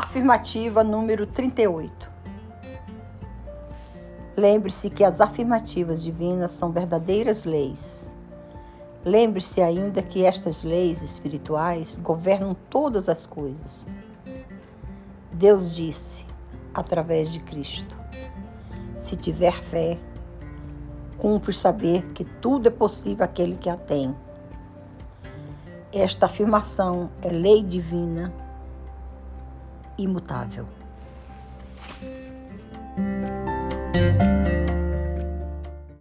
Afirmativa número 38. Lembre-se que as afirmativas divinas são verdadeiras leis. Lembre-se ainda que estas leis espirituais governam todas as coisas. Deus disse, através de Cristo: Se tiver fé, cumpre saber que tudo é possível àquele que a tem. Esta afirmação é lei divina imutável.